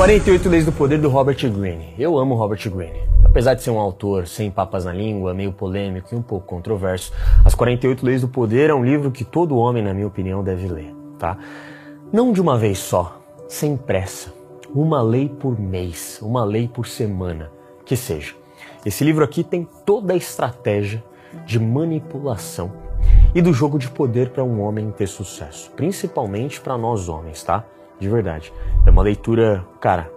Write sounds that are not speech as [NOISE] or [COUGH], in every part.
48 Leis do Poder do Robert Greene. Eu amo Robert Greene. Apesar de ser um autor sem papas na língua, meio polêmico e um pouco controverso, As 48 Leis do Poder é um livro que todo homem, na minha opinião, deve ler, tá? Não de uma vez só, sem pressa. Uma lei por mês, uma lei por semana, que seja. Esse livro aqui tem toda a estratégia de manipulação e do jogo de poder para um homem ter sucesso, principalmente para nós homens, tá? De verdade. É uma leitura, cara,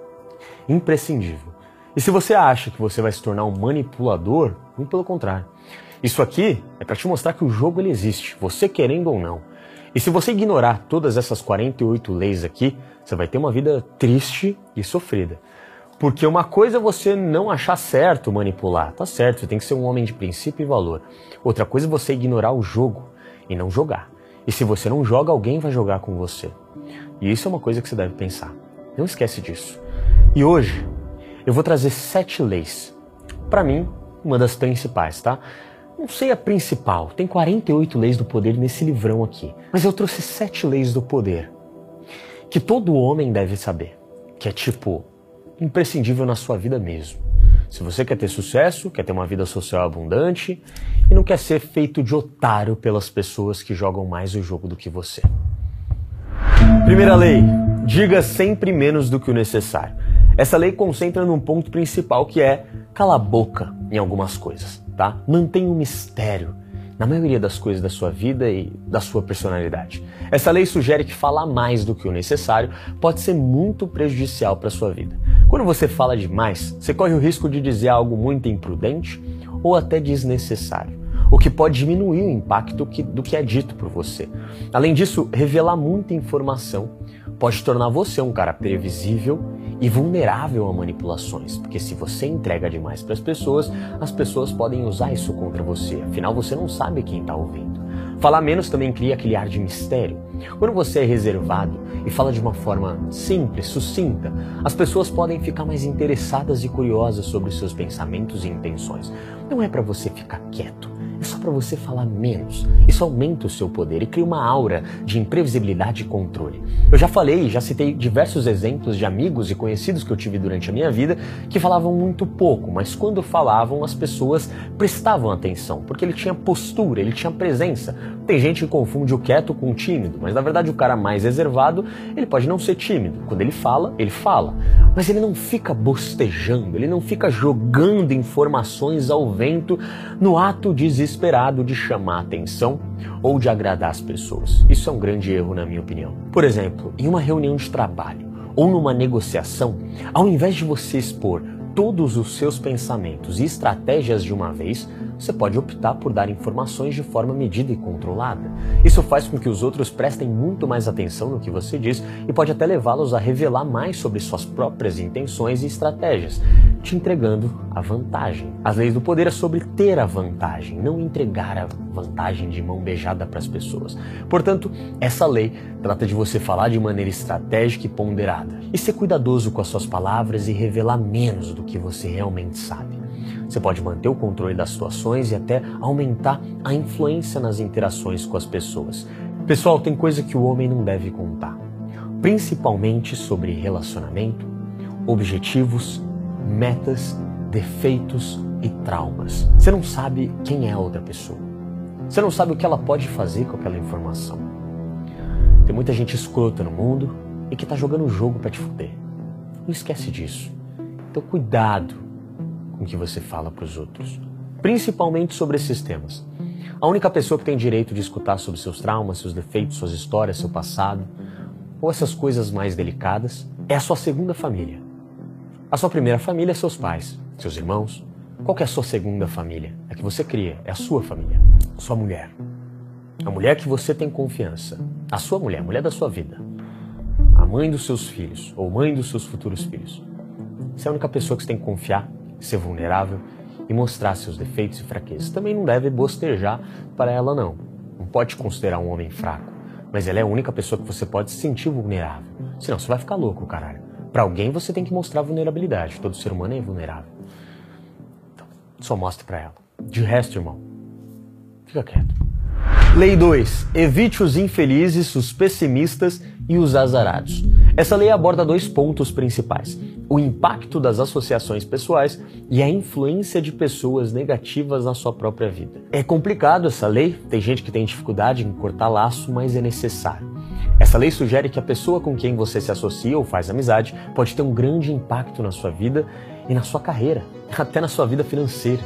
imprescindível. E se você acha que você vai se tornar um manipulador, muito pelo contrário. Isso aqui é para te mostrar que o jogo ele existe, você querendo ou não. E se você ignorar todas essas 48 leis aqui, você vai ter uma vida triste e sofrida. Porque uma coisa é você não achar certo manipular, tá certo, você tem que ser um homem de princípio e valor. Outra coisa é você ignorar o jogo e não jogar. E se você não joga, alguém vai jogar com você. E isso é uma coisa que você deve pensar. Não esquece disso. E hoje eu vou trazer sete leis. Para mim, uma das principais, tá? Não sei a principal, tem 48 leis do poder nesse livrão aqui, mas eu trouxe sete leis do poder que todo homem deve saber, que é tipo imprescindível na sua vida mesmo. Se você quer ter sucesso, quer ter uma vida social abundante e não quer ser feito de otário pelas pessoas que jogam mais o jogo do que você. Primeira lei: diga sempre menos do que o necessário. Essa lei concentra num ponto principal que é cala a boca em algumas coisas, tá? Mantenha um mistério na maioria das coisas da sua vida e da sua personalidade. Essa lei sugere que falar mais do que o necessário pode ser muito prejudicial para sua vida. Quando você fala demais, você corre o risco de dizer algo muito imprudente ou até desnecessário, o que pode diminuir o impacto do que é dito por você. Além disso, revelar muita informação pode tornar você um cara previsível e vulnerável a manipulações, porque se você entrega demais para as pessoas, as pessoas podem usar isso contra você. Afinal, você não sabe quem está ouvindo. Falar menos também cria aquele ar de mistério. Quando você é reservado e fala de uma forma simples, sucinta, as pessoas podem ficar mais interessadas e curiosas sobre seus pensamentos e intenções. Não é para você ficar quieto é só para você falar menos. Isso aumenta o seu poder e cria uma aura de imprevisibilidade e controle. Eu já falei, já citei diversos exemplos de amigos e conhecidos que eu tive durante a minha vida que falavam muito pouco, mas quando falavam as pessoas prestavam atenção, porque ele tinha postura, ele tinha presença. Tem gente que confunde o quieto com o tímido, mas na verdade o cara mais reservado, ele pode não ser tímido. Quando ele fala, ele fala, mas ele não fica bostejando, ele não fica jogando informações ao vento no ato desesperado desesperado de chamar atenção ou de agradar as pessoas. Isso é um grande erro, na minha opinião. Por exemplo, em uma reunião de trabalho ou numa negociação, ao invés de você expor todos os seus pensamentos e estratégias de uma vez, você pode optar por dar informações de forma medida e controlada. Isso faz com que os outros prestem muito mais atenção no que você diz e pode até levá-los a revelar mais sobre suas próprias intenções e estratégias, te entregando a vantagem. As leis do poder é sobre ter a vantagem, não entregar a vantagem de mão beijada para as pessoas. Portanto, essa lei trata de você falar de maneira estratégica e ponderada e ser cuidadoso com as suas palavras e revelar menos do que você realmente sabe. Você pode manter o controle das situações e até aumentar a influência nas interações com as pessoas. Pessoal, tem coisa que o homem não deve contar, principalmente sobre relacionamento, objetivos, metas, defeitos e traumas. Você não sabe quem é a outra pessoa. Você não sabe o que ela pode fazer com aquela informação. Tem muita gente escrota no mundo e que está jogando o jogo para te fuder. Não esquece disso. Então cuidado com o que você fala para os outros, principalmente sobre esses temas. A única pessoa que tem direito de escutar sobre seus traumas, seus defeitos, suas histórias, seu passado, ou essas coisas mais delicadas, é a sua segunda família. A sua primeira família é seus pais, seus irmãos. Qual é a sua segunda família? É que você cria, é a sua família, sua mulher. A mulher que você tem confiança, a sua mulher, a mulher da sua vida. A mãe dos seus filhos, ou mãe dos seus futuros filhos. Você é a única pessoa que você tem que confiar ser vulnerável e mostrar seus defeitos e fraquezas. Também não deve bostejar para ela, não. Não pode considerar um homem fraco, mas ela é a única pessoa que você pode se sentir vulnerável. Senão você vai ficar louco, caralho. Para alguém você tem que mostrar vulnerabilidade. Todo ser humano é vulnerável. Então, só mostre para ela. De resto, irmão, fica quieto. Lei 2. Evite os infelizes, os pessimistas e os azarados. Essa lei aborda dois pontos principais: o impacto das associações pessoais e a influência de pessoas negativas na sua própria vida. É complicado essa lei, tem gente que tem dificuldade em cortar laço, mas é necessário. Essa lei sugere que a pessoa com quem você se associa ou faz amizade pode ter um grande impacto na sua vida e na sua carreira, [LAUGHS] até na sua vida financeira.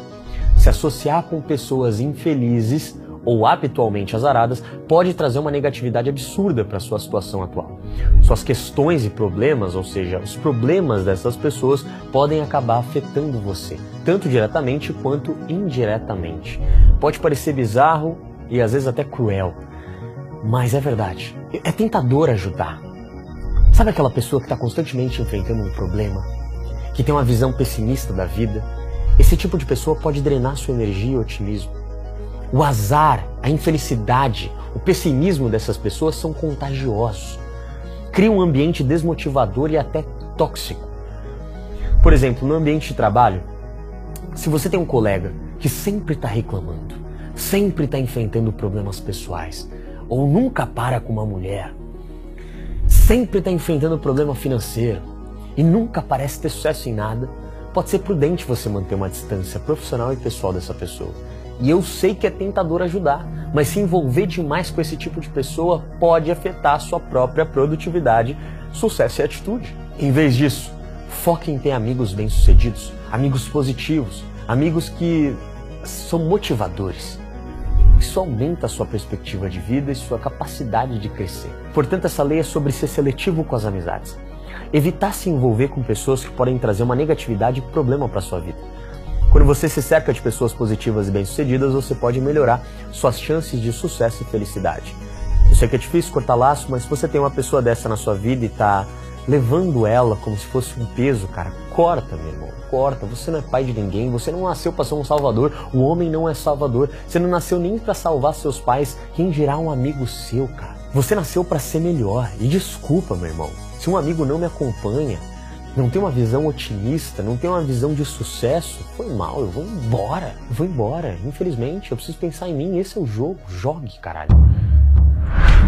Se associar com pessoas infelizes ou habitualmente azaradas pode trazer uma negatividade absurda para sua situação atual. Suas questões e problemas, ou seja, os problemas dessas pessoas, podem acabar afetando você, tanto diretamente quanto indiretamente. Pode parecer bizarro e às vezes até cruel, mas é verdade. É tentador ajudar. Sabe aquela pessoa que está constantemente enfrentando um problema, que tem uma visão pessimista da vida? Esse tipo de pessoa pode drenar sua energia e otimismo. O azar, a infelicidade, o pessimismo dessas pessoas são contagiosos. Cria um ambiente desmotivador e até tóxico. Por exemplo, no ambiente de trabalho, se você tem um colega que sempre está reclamando, sempre está enfrentando problemas pessoais, ou nunca para com uma mulher, sempre está enfrentando problema financeiro e nunca parece ter sucesso em nada, pode ser prudente você manter uma distância profissional e pessoal dessa pessoa e eu sei que é tentador ajudar, mas se envolver demais com esse tipo de pessoa pode afetar a sua própria produtividade, sucesso e atitude. Em vez disso, foque em ter amigos bem-sucedidos, amigos positivos, amigos que são motivadores. Isso aumenta a sua perspectiva de vida e sua capacidade de crescer. Portanto, essa lei é sobre ser seletivo com as amizades. Evitar se envolver com pessoas que podem trazer uma negatividade e problema para sua vida. Quando você se cerca de pessoas positivas e bem-sucedidas, você pode melhorar suas chances de sucesso e felicidade. Eu sei que é difícil cortar laço, mas se você tem uma pessoa dessa na sua vida e está levando ela como se fosse um peso, cara, corta, meu irmão, corta. Você não é pai de ninguém, você não nasceu para ser um salvador, o homem não é salvador. Você não nasceu nem para salvar seus pais, quem dirá um amigo seu, cara. Você nasceu para ser melhor. E desculpa, meu irmão, se um amigo não me acompanha, não tem uma visão otimista, não tem uma visão de sucesso, foi mal, eu vou embora, eu vou embora. Infelizmente, eu preciso pensar em mim, esse é o jogo, jogue, caralho.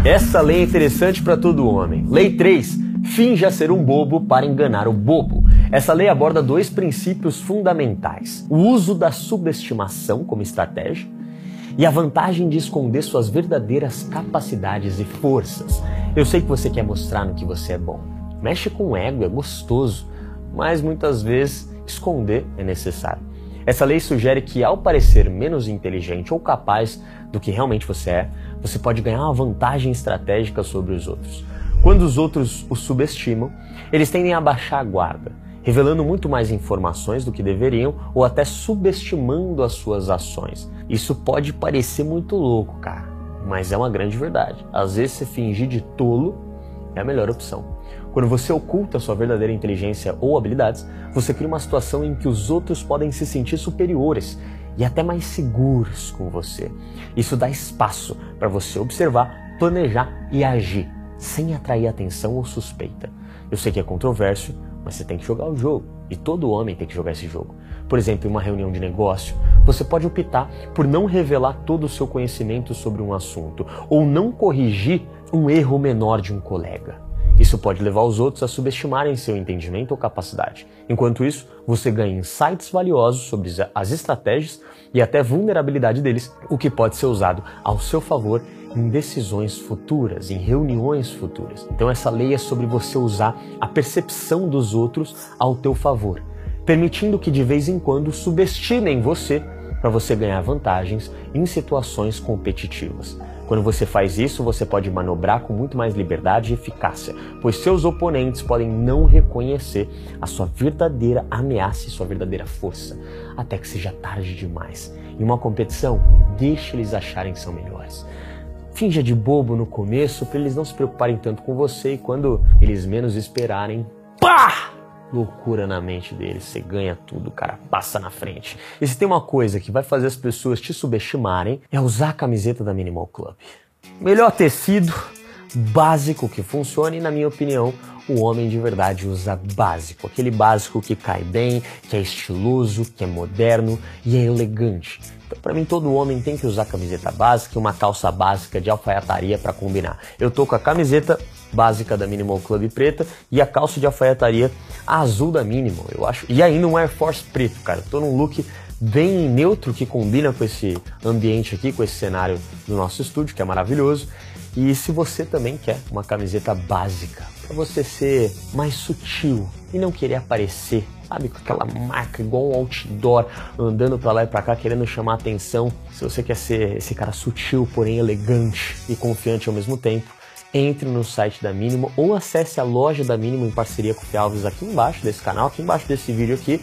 Essa lei é interessante para todo homem. Lei 3. Finja ser um bobo para enganar o bobo. Essa lei aborda dois princípios fundamentais: o uso da subestimação como estratégia e a vantagem de esconder suas verdadeiras capacidades e forças. Eu sei que você quer mostrar no que você é bom. Mexe com o ego, é gostoso, mas muitas vezes esconder é necessário. Essa lei sugere que, ao parecer menos inteligente ou capaz do que realmente você é, você pode ganhar uma vantagem estratégica sobre os outros. Quando os outros o subestimam, eles tendem a baixar a guarda, revelando muito mais informações do que deveriam ou até subestimando as suas ações. Isso pode parecer muito louco, cara, mas é uma grande verdade. Às vezes, se fingir de tolo é a melhor opção. Quando você oculta sua verdadeira inteligência ou habilidades, você cria uma situação em que os outros podem se sentir superiores e até mais seguros com você. Isso dá espaço para você observar, planejar e agir, sem atrair atenção ou suspeita. Eu sei que é controverso, mas você tem que jogar o jogo. E todo homem tem que jogar esse jogo. Por exemplo, em uma reunião de negócio, você pode optar por não revelar todo o seu conhecimento sobre um assunto ou não corrigir um erro menor de um colega. Isso pode levar os outros a subestimarem seu entendimento ou capacidade. Enquanto isso, você ganha insights valiosos sobre as estratégias e até vulnerabilidade deles, o que pode ser usado ao seu favor em decisões futuras, em reuniões futuras. Então essa lei é sobre você usar a percepção dos outros ao teu favor, permitindo que de vez em quando subestimem você para você ganhar vantagens em situações competitivas. Quando você faz isso, você pode manobrar com muito mais liberdade e eficácia, pois seus oponentes podem não reconhecer a sua verdadeira ameaça e sua verdadeira força, até que seja tarde demais. Em uma competição, deixe eles acharem que são melhores. Finja de bobo no começo para eles não se preocuparem tanto com você e quando eles menos esperarem, pá! loucura na mente deles. Você ganha tudo, cara. Passa na frente. E se tem uma coisa que vai fazer as pessoas te subestimarem, é usar a camiseta da Minimal Club. Melhor tecido, básico que funciona e, na minha opinião, o homem de verdade usa básico. Aquele básico que cai bem, que é estiloso, que é moderno e é elegante. Então, para mim, todo homem tem que usar camiseta básica e uma calça básica de alfaiataria para combinar. Eu tô com a camiseta básica da Minimal Club preta e a calça de alfaiataria azul da Minimal, eu acho. E ainda um Air Force preto, cara. tô num look bem neutro que combina com esse ambiente aqui, com esse cenário do nosso estúdio, que é maravilhoso. E se você também quer uma camiseta básica, para você ser mais sutil e não querer aparecer, sabe, com aquela marca igual um outdoor, andando para lá e para cá querendo chamar atenção. Se você quer ser esse cara sutil, porém elegante e confiante ao mesmo tempo, entre no site da Mínimo ou acesse a loja da Mínimo em parceria com o Fialves aqui embaixo desse canal, aqui embaixo desse vídeo aqui.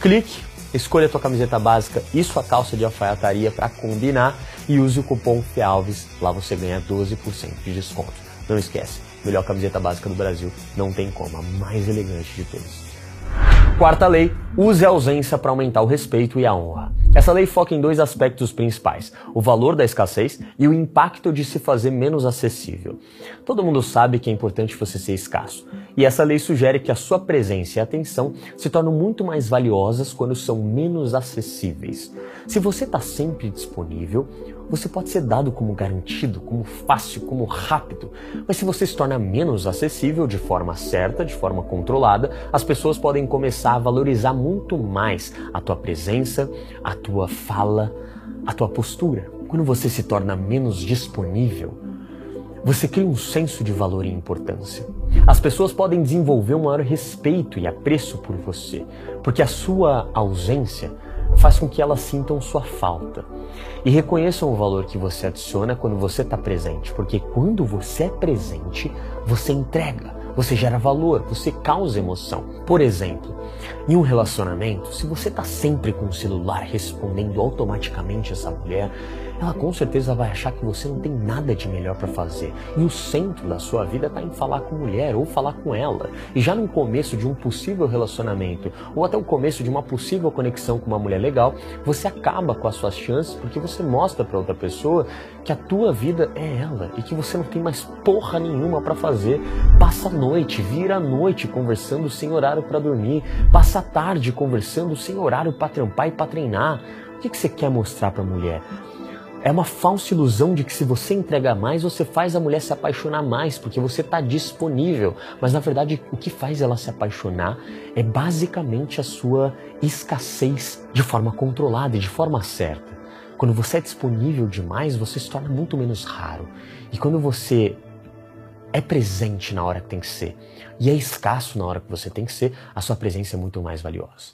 Clique, escolha a tua camiseta básica e sua calça de alfaiataria para combinar e use o cupom FIALVES, lá você ganha 12% de desconto. Não esquece, melhor camiseta básica do Brasil, não tem como, a mais elegante de todas. Quarta lei, use a ausência para aumentar o respeito e a honra. Essa lei foca em dois aspectos principais: o valor da escassez e o impacto de se fazer menos acessível. Todo mundo sabe que é importante você ser escasso, e essa lei sugere que a sua presença e atenção se tornam muito mais valiosas quando são menos acessíveis. Se você está sempre disponível, você pode ser dado como garantido, como fácil, como rápido. Mas se você se torna menos acessível de forma certa, de forma controlada, as pessoas podem começar a valorizar muito mais a tua presença, a tua fala, a tua postura. Quando você se torna menos disponível, você cria um senso de valor e importância. As pessoas podem desenvolver um maior respeito e apreço por você, porque a sua ausência faz com que elas sintam sua falta e reconheçam o valor que você adiciona quando você está presente, porque quando você é presente, você entrega, você gera valor, você causa emoção. Por exemplo, em um relacionamento, se você está sempre com o celular respondendo automaticamente essa mulher, ela com certeza vai achar que você não tem nada de melhor para fazer. E o centro da sua vida está em falar com mulher ou falar com ela. E já no começo de um possível relacionamento, ou até o começo de uma possível conexão com uma mulher legal, você acaba com as suas chances porque você mostra para outra pessoa que a tua vida é ela e que você não tem mais porra nenhuma para fazer. Passa a noite, vira a noite conversando sem horário para dormir, passa a tarde conversando sem horário para trampar e para treinar. O que, que você quer mostrar para a mulher? É uma falsa ilusão de que se você entrega mais, você faz a mulher se apaixonar mais, porque você está disponível. Mas na verdade, o que faz ela se apaixonar é basicamente a sua escassez de forma controlada e de forma certa. Quando você é disponível demais, você se torna muito menos raro. E quando você é presente na hora que tem que ser e é escasso na hora que você tem que ser, a sua presença é muito mais valiosa.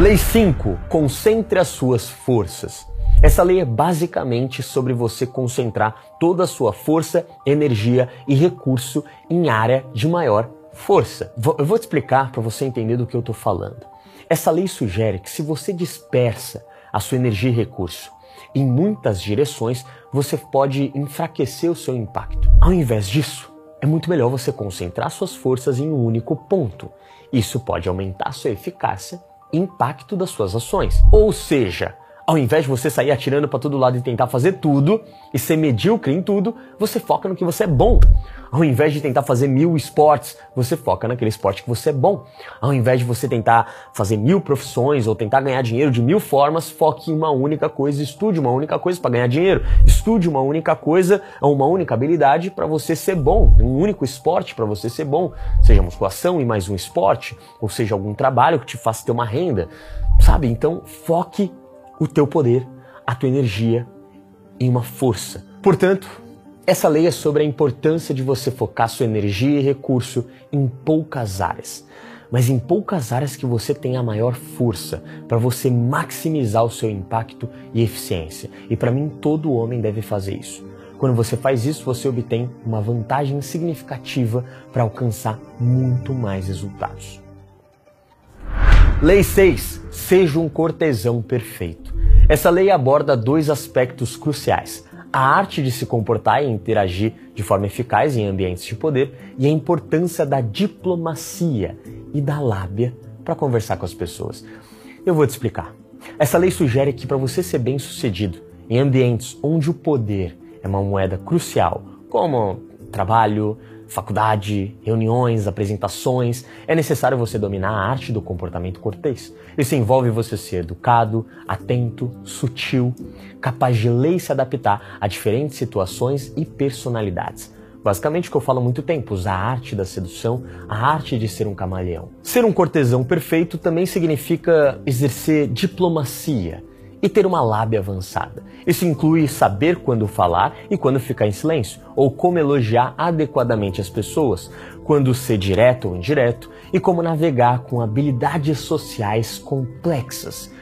Lei 5. Concentre as suas forças. Essa lei é basicamente sobre você concentrar toda a sua força, energia e recurso em área de maior força. Eu vou te explicar para você entender do que eu estou falando. Essa lei sugere que se você dispersa a sua energia e recurso em muitas direções, você pode enfraquecer o seu impacto. Ao invés disso, é muito melhor você concentrar suas forças em um único ponto. Isso pode aumentar sua eficácia e impacto das suas ações. Ou seja, ao invés de você sair atirando para todo lado e tentar fazer tudo e ser medíocre em tudo, você foca no que você é bom. Ao invés de tentar fazer mil esportes, você foca naquele esporte que você é bom. Ao invés de você tentar fazer mil profissões ou tentar ganhar dinheiro de mil formas, foque em uma única coisa, estude uma única coisa para ganhar dinheiro. Estude uma única coisa, uma única habilidade para você ser bom, um único esporte para você ser bom, seja musculação e mais um esporte, ou seja algum trabalho que te faça ter uma renda. Sabe? Então, foque o teu poder, a tua energia em uma força. Portanto, essa lei é sobre a importância de você focar sua energia e recurso em poucas áreas, mas em poucas áreas que você tem a maior força para você maximizar o seu impacto e eficiência. E para mim, todo homem deve fazer isso. Quando você faz isso, você obtém uma vantagem significativa para alcançar muito mais resultados. Lei 6. Seja um cortesão perfeito. Essa lei aborda dois aspectos cruciais: a arte de se comportar e interagir de forma eficaz em ambientes de poder e a importância da diplomacia e da lábia para conversar com as pessoas. Eu vou te explicar. Essa lei sugere que para você ser bem-sucedido em ambientes onde o poder é uma moeda crucial, como trabalho, faculdade, reuniões, apresentações, é necessário você dominar a arte do comportamento cortês. Isso envolve você ser educado, atento, sutil, capaz de ler e se adaptar a diferentes situações e personalidades. Basicamente o que eu falo há muito tempo, usar a arte da sedução, a arte de ser um camaleão. Ser um cortesão perfeito também significa exercer diplomacia e ter uma lábia avançada. Isso inclui saber quando falar e quando ficar em silêncio, ou como elogiar adequadamente as pessoas, quando ser direto ou indireto, e como navegar com habilidades sociais complexas,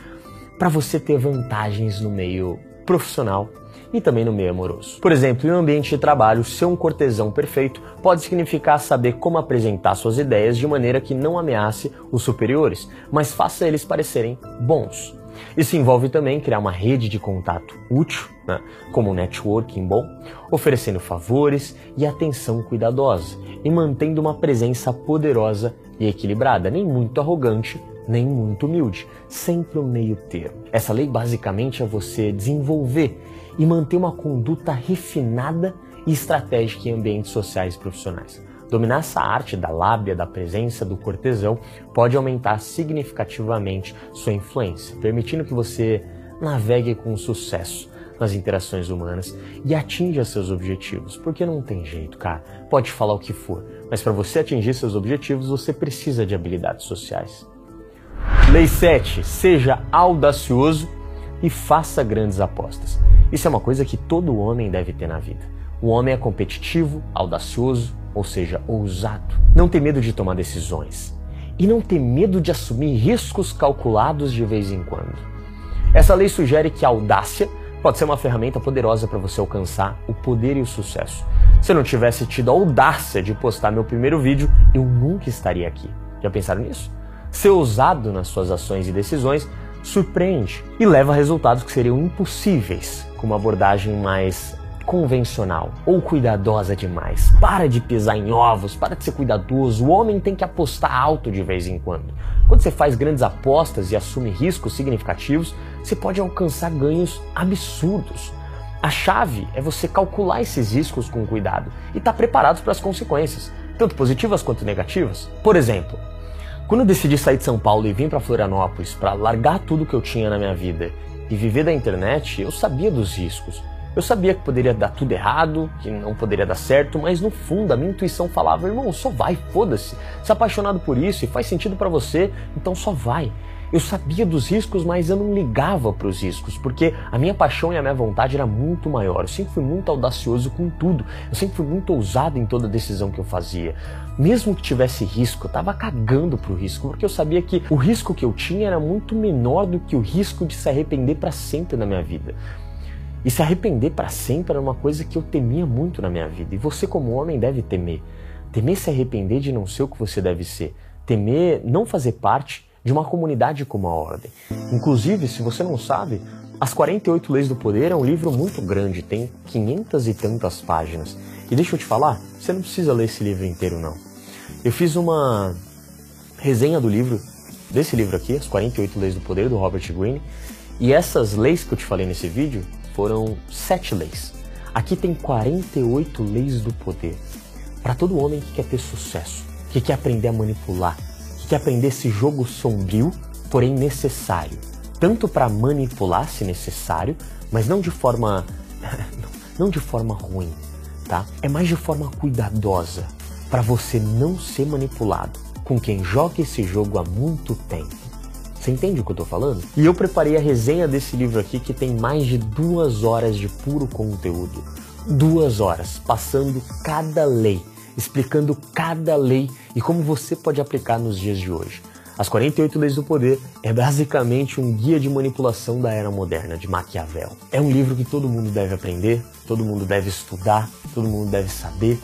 para você ter vantagens no meio profissional e também no meio amoroso. Por exemplo, em um ambiente de trabalho, ser um cortesão perfeito pode significar saber como apresentar suas ideias de maneira que não ameace os superiores, mas faça eles parecerem bons. Isso envolve também criar uma rede de contato útil, né, como um networking bom, oferecendo favores e atenção cuidadosa e mantendo uma presença poderosa e equilibrada, nem muito arrogante, nem muito humilde, sempre um meio termo. Essa lei basicamente é você desenvolver e manter uma conduta refinada e estratégica em ambientes sociais e profissionais. Dominar essa arte da lábia, da presença, do cortesão pode aumentar significativamente sua influência, permitindo que você navegue com sucesso nas interações humanas e atinja seus objetivos. Porque não tem jeito, cara. Pode falar o que for, mas para você atingir seus objetivos, você precisa de habilidades sociais. Lei 7. Seja audacioso e faça grandes apostas. Isso é uma coisa que todo homem deve ter na vida. O homem é competitivo, audacioso, ou seja, ousado. Não ter medo de tomar decisões. E não ter medo de assumir riscos calculados de vez em quando. Essa lei sugere que a audácia pode ser uma ferramenta poderosa para você alcançar o poder e o sucesso. Se eu não tivesse tido a audácia de postar meu primeiro vídeo, eu nunca estaria aqui. Já pensaram nisso? Ser ousado nas suas ações e decisões surpreende e leva a resultados que seriam impossíveis com uma abordagem mais convencional ou cuidadosa demais. Para de pisar em ovos, para de ser cuidadoso. O homem tem que apostar alto de vez em quando. Quando você faz grandes apostas e assume riscos significativos, você pode alcançar ganhos absurdos. A chave é você calcular esses riscos com cuidado e estar tá preparado para as consequências, tanto positivas quanto negativas. Por exemplo, quando eu decidi sair de São Paulo e vir para Florianópolis para largar tudo que eu tinha na minha vida e viver da internet, eu sabia dos riscos. Eu sabia que poderia dar tudo errado, que não poderia dar certo, mas no fundo a minha intuição falava: irmão, só vai, foda-se. Você é apaixonado por isso e faz sentido para você, então só vai. Eu sabia dos riscos, mas eu não ligava para os riscos, porque a minha paixão e a minha vontade era muito maior. Eu sempre fui muito audacioso com tudo. Eu sempre fui muito ousado em toda decisão que eu fazia. Mesmo que tivesse risco, eu estava cagando pro risco, porque eu sabia que o risco que eu tinha era muito menor do que o risco de se arrepender para sempre na minha vida. E se arrepender para sempre era uma coisa que eu temia muito na minha vida. E você, como homem, deve temer. Temer se arrepender de não ser o que você deve ser. Temer não fazer parte de uma comunidade como a Ordem. Inclusive, se você não sabe, As 48 Leis do Poder é um livro muito grande, tem 500 e tantas páginas. E deixa eu te falar, você não precisa ler esse livro inteiro, não. Eu fiz uma resenha do livro, desse livro aqui, As 48 Leis do Poder, do Robert Greene, e essas leis que eu te falei nesse vídeo foram sete leis. Aqui tem 48 leis do poder. Para todo homem que quer ter sucesso, que quer aprender a manipular, que aprender esse jogo sombrio, porém necessário, tanto para manipular se necessário, mas não de forma [LAUGHS] não de forma ruim, tá? É mais de forma cuidadosa, para você não ser manipulado com quem joga esse jogo há muito tempo. Você entende o que eu tô falando? E eu preparei a resenha desse livro aqui que tem mais de duas horas de puro conteúdo. Duas horas, passando cada lei explicando cada lei e como você pode aplicar nos dias de hoje. As 48 Leis do Poder é basicamente um guia de manipulação da era moderna de Maquiavel. É um livro que todo mundo deve aprender, todo mundo deve estudar, todo mundo deve saber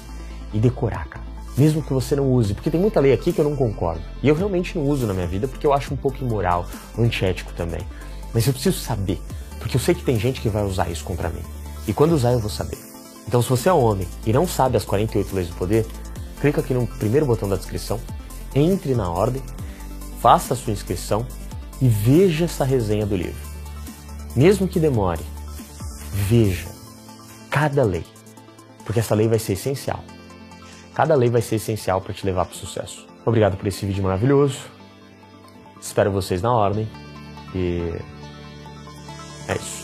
e decorar, cara. Mesmo que você não use, porque tem muita lei aqui que eu não concordo. E eu realmente não uso na minha vida porque eu acho um pouco imoral, antiético também. Mas eu preciso saber, porque eu sei que tem gente que vai usar isso contra mim. E quando usar, eu vou saber. Então, se você é homem e não sabe as 48 leis do poder, clica aqui no primeiro botão da descrição, entre na ordem, faça a sua inscrição e veja essa resenha do livro. Mesmo que demore, veja cada lei, porque essa lei vai ser essencial. Cada lei vai ser essencial para te levar para o sucesso. Obrigado por esse vídeo maravilhoso. Espero vocês na ordem e é isso.